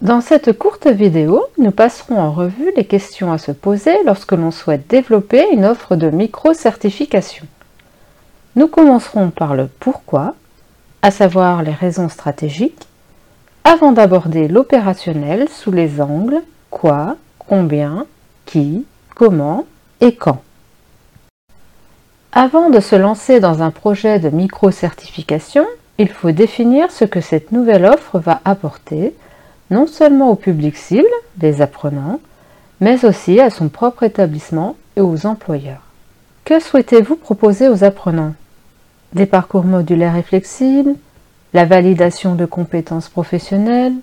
Dans cette courte vidéo, nous passerons en revue les questions à se poser lorsque l'on souhaite développer une offre de micro-certification. Nous commencerons par le pourquoi, à savoir les raisons stratégiques, avant d'aborder l'opérationnel sous les angles quoi, combien, qui, comment et quand. Avant de se lancer dans un projet de micro-certification, il faut définir ce que cette nouvelle offre va apporter non seulement au public cible, les apprenants, mais aussi à son propre établissement et aux employeurs. Que souhaitez-vous proposer aux apprenants? Des parcours modulaires et flexibles, la validation de compétences professionnelles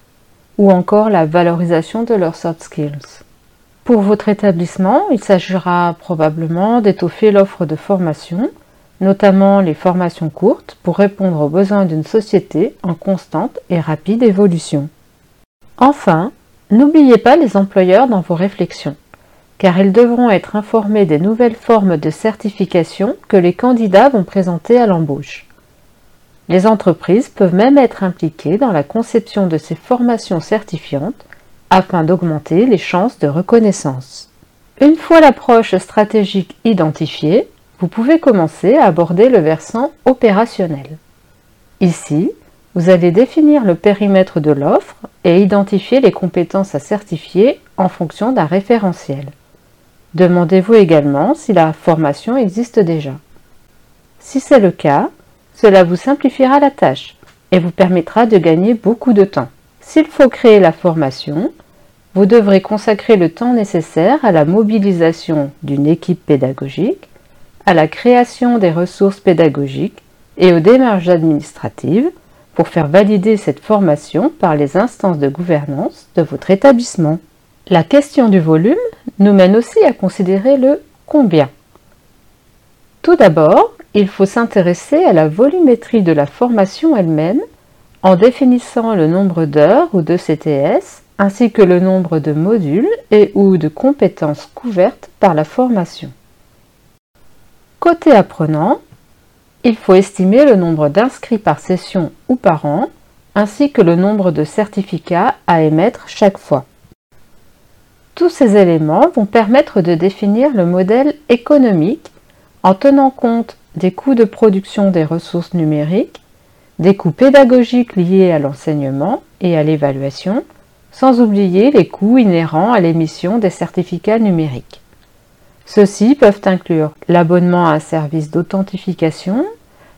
ou encore la valorisation de leurs soft skills? Pour votre établissement, il s'agira probablement d'étoffer l'offre de formation, notamment les formations courtes pour répondre aux besoins d'une société en constante et rapide évolution. Enfin, n'oubliez pas les employeurs dans vos réflexions, car ils devront être informés des nouvelles formes de certification que les candidats vont présenter à l'embauche. Les entreprises peuvent même être impliquées dans la conception de ces formations certifiantes afin d'augmenter les chances de reconnaissance. Une fois l'approche stratégique identifiée, vous pouvez commencer à aborder le versant opérationnel. Ici, vous allez définir le périmètre de l'offre et identifier les compétences à certifier en fonction d'un référentiel. Demandez-vous également si la formation existe déjà. Si c'est le cas, cela vous simplifiera la tâche et vous permettra de gagner beaucoup de temps. S'il faut créer la formation, vous devrez consacrer le temps nécessaire à la mobilisation d'une équipe pédagogique, à la création des ressources pédagogiques et aux démarches administratives pour faire valider cette formation par les instances de gouvernance de votre établissement. La question du volume nous mène aussi à considérer le combien. Tout d'abord, il faut s'intéresser à la volumétrie de la formation elle-même en définissant le nombre d'heures ou de CTS ainsi que le nombre de modules et ou de compétences couvertes par la formation. Côté apprenant, il faut estimer le nombre d'inscrits par session ou par an, ainsi que le nombre de certificats à émettre chaque fois. Tous ces éléments vont permettre de définir le modèle économique en tenant compte des coûts de production des ressources numériques, des coûts pédagogiques liés à l'enseignement et à l'évaluation, sans oublier les coûts inhérents à l'émission des certificats numériques. Ceux-ci peuvent inclure l'abonnement à un service d'authentification,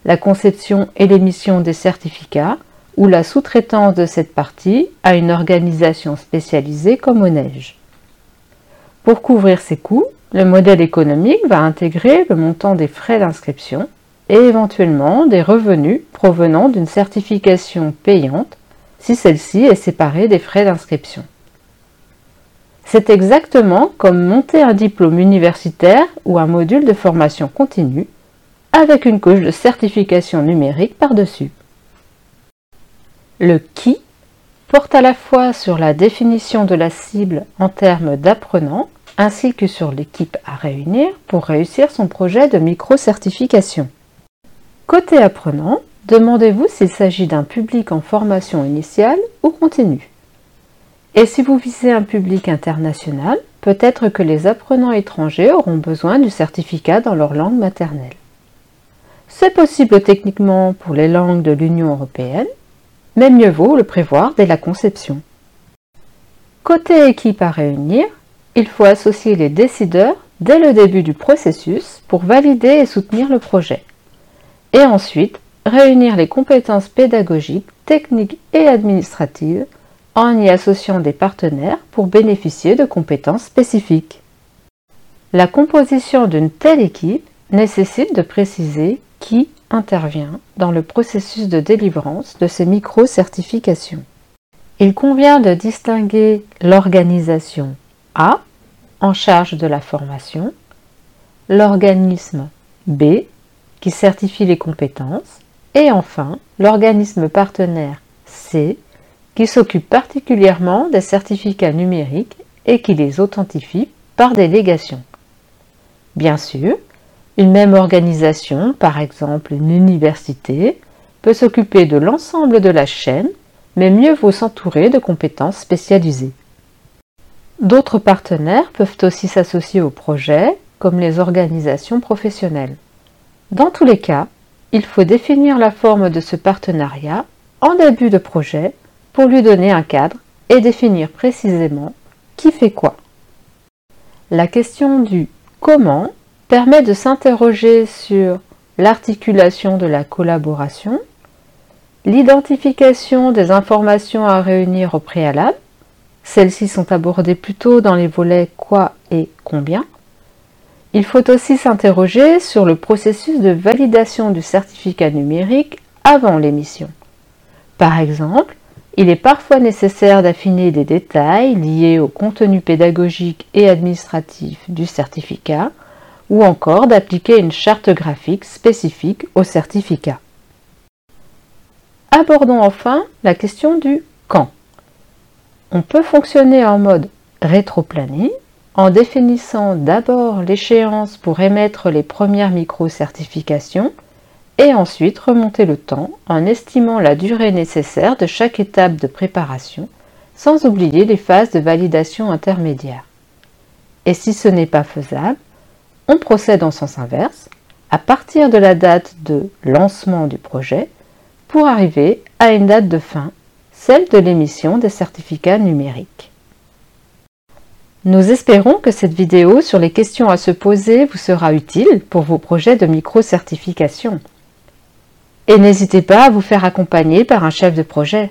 la conception et l'émission des certificats ou la sous-traitance de cette partie à une organisation spécialisée comme neige. Pour couvrir ces coûts, le modèle économique va intégrer le montant des frais d'inscription et éventuellement des revenus provenant d'une certification payante si celle-ci est séparée des frais d'inscription. C'est exactement comme monter un diplôme universitaire ou un module de formation continue avec une couche de certification numérique par-dessus. Le qui porte à la fois sur la définition de la cible en termes d'apprenants ainsi que sur l'équipe à réunir pour réussir son projet de micro-certification. Côté apprenant, demandez-vous s'il s'agit d'un public en formation initiale ou continue. Et si vous visez un public international, peut-être que les apprenants étrangers auront besoin du certificat dans leur langue maternelle. C'est possible techniquement pour les langues de l'Union européenne, mais mieux vaut le prévoir dès la conception. Côté équipe à réunir, il faut associer les décideurs dès le début du processus pour valider et soutenir le projet. Et ensuite, réunir les compétences pédagogiques, techniques et administratives en y associant des partenaires pour bénéficier de compétences spécifiques. La composition d'une telle équipe nécessite de préciser qui intervient dans le processus de délivrance de ces micro-certifications. Il convient de distinguer l'organisation A, en charge de la formation, l'organisme B, qui certifie les compétences, et enfin l'organisme partenaire C, qui s'occupe particulièrement des certificats numériques et qui les authentifie par délégation. Bien sûr, une même organisation, par exemple une université, peut s'occuper de l'ensemble de la chaîne, mais mieux vaut s'entourer de compétences spécialisées. D'autres partenaires peuvent aussi s'associer au projet, comme les organisations professionnelles. Dans tous les cas, il faut définir la forme de ce partenariat en début de projet pour lui donner un cadre et définir précisément qui fait quoi. La question du comment permet de s'interroger sur l'articulation de la collaboration, l'identification des informations à réunir au préalable, celles-ci sont abordées plutôt dans les volets quoi et combien. Il faut aussi s'interroger sur le processus de validation du certificat numérique avant l'émission. Par exemple, il est parfois nécessaire d'affiner des détails liés au contenu pédagogique et administratif du certificat ou encore d'appliquer une charte graphique spécifique au certificat. Abordons enfin la question du quand. On peut fonctionner en mode rétro-planning en définissant d'abord l'échéance pour émettre les premières micro-certifications et ensuite remonter le temps en estimant la durée nécessaire de chaque étape de préparation sans oublier les phases de validation intermédiaire. Et si ce n'est pas faisable, on procède en sens inverse à partir de la date de lancement du projet pour arriver à une date de fin, celle de l'émission des certificats numériques. Nous espérons que cette vidéo sur les questions à se poser vous sera utile pour vos projets de micro-certification. Et n'hésitez pas à vous faire accompagner par un chef de projet.